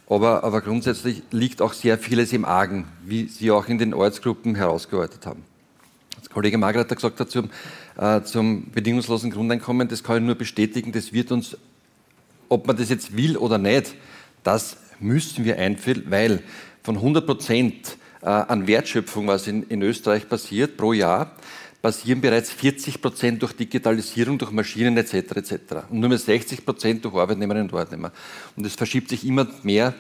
aber, aber grundsätzlich liegt auch sehr vieles im Argen, wie Sie auch in den Ortsgruppen herausgearbeitet haben. Als Kollege Margret hat gesagt hat zum, äh, zum bedingungslosen Grundeinkommen, das kann ich nur bestätigen, das wird uns, ob man das jetzt will oder nicht, das müssen wir einführen, weil von 100 Prozent äh, an Wertschöpfung, was in, in Österreich passiert pro Jahr, passieren bereits 40 Prozent durch Digitalisierung, durch Maschinen etc. etc. Und nur mehr 60 Prozent durch Arbeitnehmerinnen und Arbeitnehmer. Und es verschiebt sich immer mehr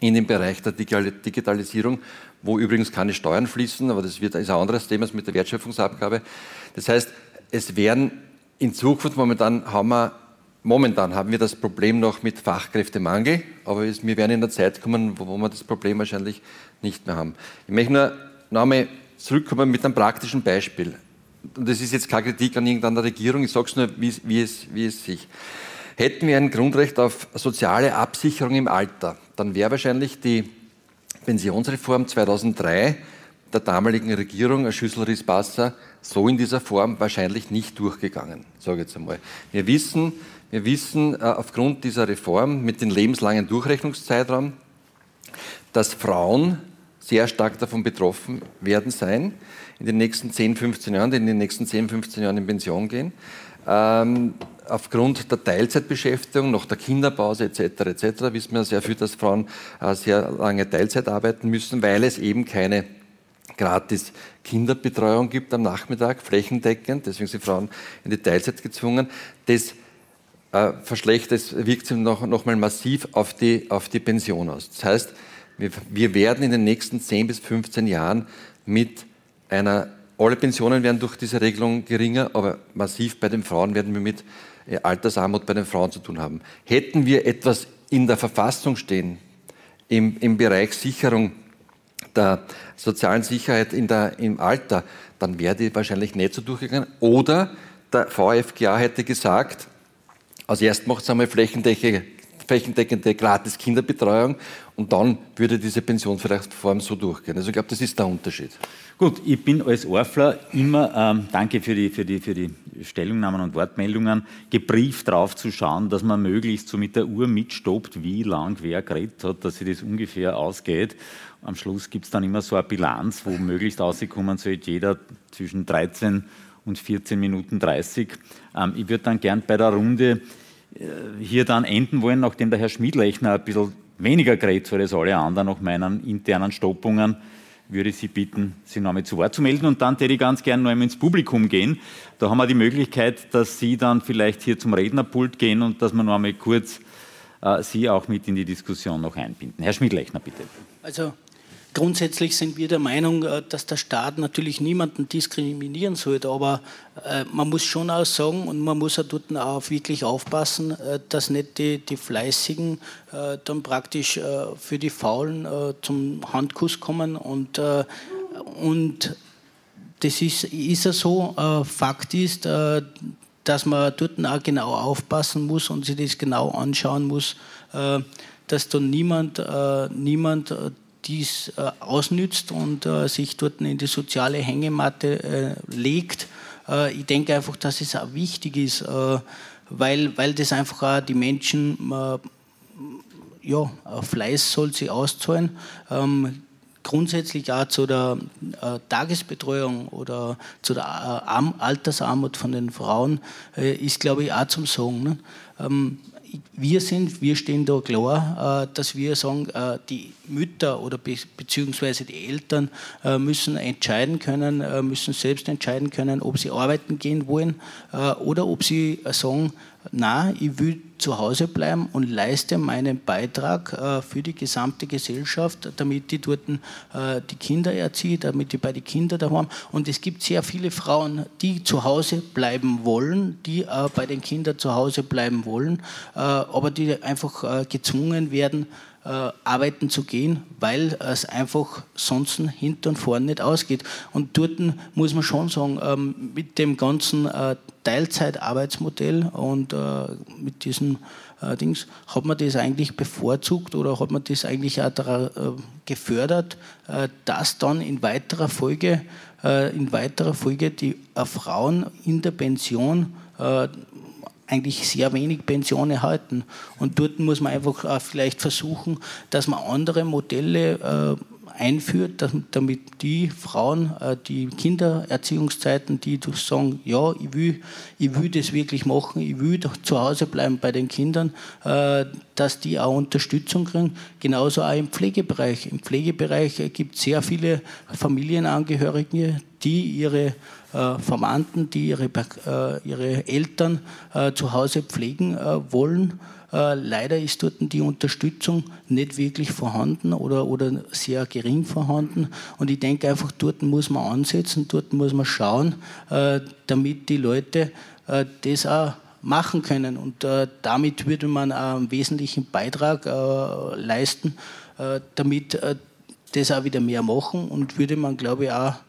in den Bereich der Digitalisierung, wo übrigens keine Steuern fließen, aber das wird, ist ein anderes Thema mit der Wertschöpfungsabgabe. Das heißt, es werden in Zukunft, momentan haben wir, momentan haben wir das Problem noch mit Fachkräftemangel, aber wir werden in der Zeit kommen, wo, wo wir das Problem wahrscheinlich nicht mehr haben. Ich möchte nur noch einmal zurückkommen mit einem praktischen Beispiel. Und das ist jetzt keine Kritik an irgendeiner Regierung, ich sage es nur, wie, wie, es, wie es sich. Hätten wir ein Grundrecht auf soziale Absicherung im Alter, dann wäre wahrscheinlich die Pensionsreform 2003 der damaligen Regierung, ein Schüsselriss Wasser, so in dieser Form wahrscheinlich nicht durchgegangen, sage ich jetzt einmal. Wir wissen, wir wissen äh, aufgrund dieser Reform mit dem lebenslangen Durchrechnungszeitraum, dass Frauen sehr stark davon betroffen werden sein in den nächsten 10, 15 Jahren, die in den nächsten 10, 15 Jahren in Pension gehen. Ähm, aufgrund der Teilzeitbeschäftigung, nach der Kinderpause etc. etc. wissen wir sehr viel, dass Frauen äh, sehr lange Teilzeit arbeiten müssen, weil es eben keine gratis Kinderbetreuung gibt am Nachmittag, flächendeckend. Deswegen sind Frauen in die Teilzeit gezwungen. Das äh, verschlechtert, wirkt sich noch, noch mal massiv auf die, auf die Pension aus. Das heißt, wir, wir werden in den nächsten 10 bis 15 Jahren mit einer, alle Pensionen werden durch diese Regelung geringer, aber massiv bei den Frauen werden wir mit Altersarmut bei den Frauen zu tun haben. Hätten wir etwas in der Verfassung stehen, im, im Bereich Sicherung der sozialen Sicherheit in der, im Alter, dann wäre die wahrscheinlich nicht so durchgegangen. Oder der VfGA hätte gesagt, als erst macht es einmal flächendeckige flächendeckende gratis Kinderbetreuung und dann würde diese Pensionsreform so durchgehen. Also ich glaube, das ist der Unterschied. Gut, ich bin als Orfler immer, ähm, danke für die, für, die, für die Stellungnahmen und Wortmeldungen, gebrieft darauf zu schauen, dass man möglichst so mit der Uhr mitstoppt, wie lang wer geredet hat, dass sich das ungefähr ausgeht. Am Schluss gibt es dann immer so eine Bilanz, wo möglichst rauskommen sollte, jeder zwischen 13 und 14 Minuten 30. Ähm, ich würde dann gern bei der Runde äh, hier dann enden wollen, nachdem der Herr Schmidlechner ein bisschen weniger geredet hat als alle anderen nach meinen internen Stoppungen, würde ich Sie bitten, sich noch einmal zu Wort zu melden und dann würde ich ganz gerne noch einmal ins Publikum gehen. Da haben wir die Möglichkeit, dass Sie dann vielleicht hier zum Rednerpult gehen und dass wir noch einmal kurz äh, Sie auch mit in die Diskussion noch einbinden. Herr Schmidlechner, bitte. Also Grundsätzlich sind wir der Meinung, äh, dass der Staat natürlich niemanden diskriminieren sollte, aber äh, man muss schon auch sagen und man muss auch dort auch wirklich aufpassen, äh, dass nicht die, die Fleißigen dann praktisch für die Faulen zum Handkuss kommen und, und das ist, ist ja so. Fakt ist, dass man dort auch genau aufpassen muss und sich das genau anschauen muss, dass da niemand, niemand dies äh, ausnützt und äh, sich dort in die soziale Hängematte äh, legt. Ich denke einfach, dass es auch wichtig ist, weil, weil das einfach auch die Menschen, ja, Fleiß soll sie auszahlen. Ähm, grundsätzlich auch zu der Tagesbetreuung oder zu der Altersarmut von den Frauen ist, glaube ich, auch zum Sagen. Wir sind, wir stehen da klar, äh, dass wir sagen, äh, die Mütter oder be beziehungsweise die Eltern äh, müssen entscheiden können, müssen selbst entscheiden können, ob sie arbeiten gehen wollen oder ob sie sagen, na, ich will zu Hause bleiben und leiste meinen Beitrag äh, für die gesamte Gesellschaft, damit ich dort äh, die Kinder erziehe, damit ich bei den Kindern daheim. Und es gibt sehr viele Frauen, die zu Hause bleiben wollen, die äh, bei den Kindern zu Hause bleiben wollen, aber die einfach gezwungen werden, arbeiten zu gehen, weil es einfach sonst hinten und vorne nicht ausgeht. Und dort muss man schon sagen, ähm, mit dem ganzen äh, Teilzeitarbeitsmodell und äh, mit diesen Dings, hat man das eigentlich bevorzugt oder hat man das eigentlich auch gefördert, dass dann in weiterer Folge, in weiterer Folge die Frauen in der Pension eigentlich sehr wenig Pension erhalten. Und dort muss man einfach äh, vielleicht versuchen, dass man andere Modelle äh, einführt, damit die Frauen, äh, die Kindererziehungszeiten, die sagen, ja, ich will, ich will das wirklich machen, ich will zu Hause bleiben bei den Kindern, dass die auch Unterstützung kriegen. Genauso auch im Pflegebereich. Im Pflegebereich gibt es sehr viele Familienangehörige, die ihre äh, Verwandten, die ihre, äh, ihre Eltern äh, zu Hause pflegen wollen. Leider ist dort die Unterstützung nicht wirklich vorhanden oder, oder sehr gering vorhanden. Und ich denke einfach, dort muss man ansetzen, dort muss man schauen, damit die Leute das auch machen können. Und damit würde man einen wesentlichen Beitrag leisten, damit das auch wieder mehr machen und würde man, glaube ich, auch äh,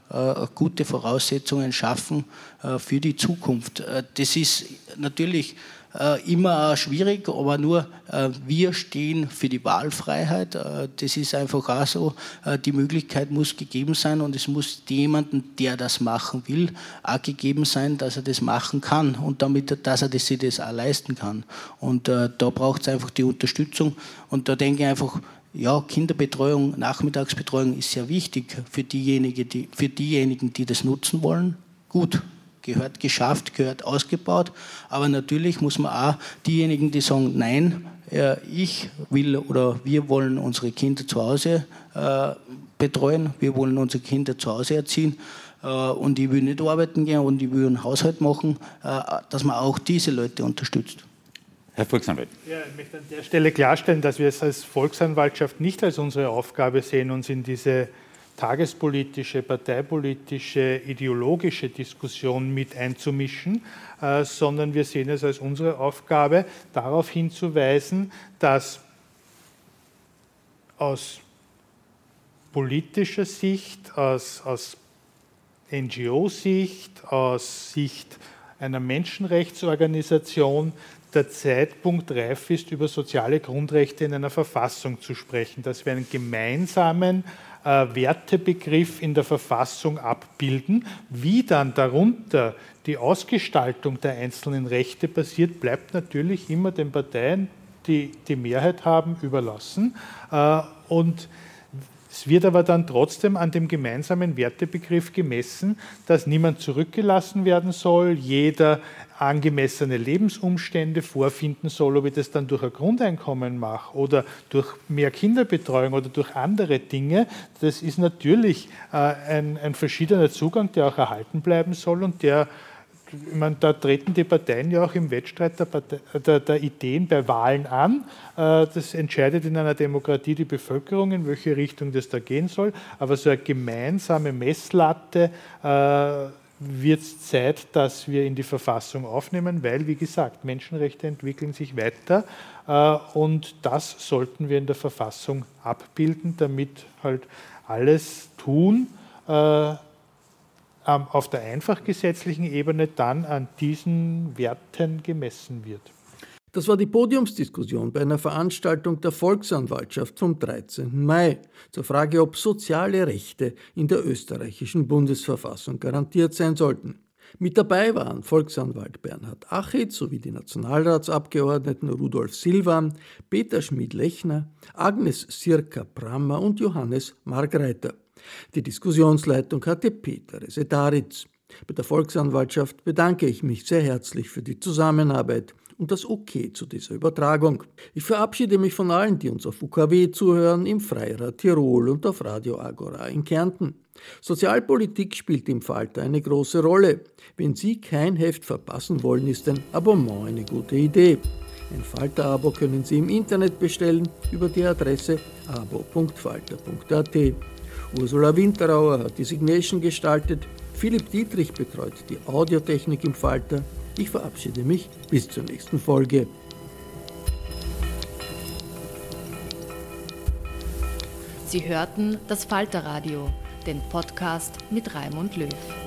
gute Voraussetzungen schaffen äh, für die Zukunft. Äh, das ist natürlich immer schwierig, aber nur wir stehen für die Wahlfreiheit. Das ist einfach auch so. Die Möglichkeit muss gegeben sein und es muss jemanden, der das machen will, auch gegeben sein, dass er das machen kann und damit, dass er sich das auch leisten kann. Und da braucht es einfach die Unterstützung. Und da denke ich einfach, ja, Kinderbetreuung, Nachmittagsbetreuung ist sehr wichtig für diejenigen, die, für diejenigen, die das nutzen wollen. Gut, gehört geschafft, gehört ausgebaut. Aber natürlich muss man auch diejenigen, die sagen, nein, ich will oder wir wollen unsere Kinder zu Hause äh, betreuen, wir wollen unsere Kinder zu Hause erziehen äh, und ich will nicht arbeiten gehen und ich will einen Haushalt machen, äh, dass man auch diese Leute unterstützt. Herr Volksanwalt. Ja, ich möchte an der Stelle klarstellen, dass wir es als Volksanwaltschaft nicht als unsere Aufgabe sehen, uns in diese tagespolitische, parteipolitische, ideologische Diskussion mit einzumischen, äh, sondern wir sehen es als unsere Aufgabe, darauf hinzuweisen, dass aus politischer Sicht, aus, aus NGO-Sicht, aus Sicht einer Menschenrechtsorganisation der Zeitpunkt reif ist, über soziale Grundrechte in einer Verfassung zu sprechen, dass wir einen gemeinsamen äh, Wertebegriff in der Verfassung abbilden. Wie dann darunter die Ausgestaltung der einzelnen Rechte passiert, bleibt natürlich immer den Parteien, die die Mehrheit haben, überlassen. Äh, und es wird aber dann trotzdem an dem gemeinsamen Wertebegriff gemessen, dass niemand zurückgelassen werden soll, jeder angemessene Lebensumstände vorfinden soll, ob ich das dann durch ein Grundeinkommen mache oder durch mehr Kinderbetreuung oder durch andere Dinge, das ist natürlich äh, ein, ein verschiedener Zugang, der auch erhalten bleiben soll und der ich meine, da treten die Parteien ja auch im Wettstreit der, Partei, der, der, Ideen bei Wahlen an. Äh, das entscheidet in einer Demokratie die Bevölkerung, in welche Richtung das da gehen soll. Aber so eine gemeinsame Messlatte äh, wird es Zeit, dass wir in die Verfassung aufnehmen, weil, wie gesagt, Menschenrechte entwickeln sich weiter äh, und das sollten wir in der Verfassung abbilden, damit halt alles tun äh, auf der einfach gesetzlichen Ebene dann an diesen Werten gemessen wird. Das war die Podiumsdiskussion bei einer Veranstaltung der Volksanwaltschaft vom 13. Mai zur Frage, ob soziale Rechte in der österreichischen Bundesverfassung garantiert sein sollten. Mit dabei waren Volksanwalt Bernhard Achitz sowie die Nationalratsabgeordneten Rudolf Silvan, Peter Schmid-Lechner, Agnes Sirka-Brammer und Johannes Margreiter. Die Diskussionsleitung hatte Peter Resetaritz. Bei der Volksanwaltschaft bedanke ich mich sehr herzlich für die Zusammenarbeit und das Okay zu dieser Übertragung. Ich verabschiede mich von allen, die uns auf UKW zuhören, im Freirad Tirol und auf Radio Agora in Kärnten. Sozialpolitik spielt im Falter eine große Rolle. Wenn Sie kein Heft verpassen wollen, ist ein Abonnement eine gute Idee. Ein Falter-Abo können Sie im Internet bestellen über die Adresse abo.falter.at. Ursula Winterauer hat die Signation gestaltet, Philipp Dietrich betreut die Audiotechnik im Falter. Ich verabschiede mich bis zur nächsten Folge. Sie hörten das Falterradio, den Podcast mit Raimund Löw.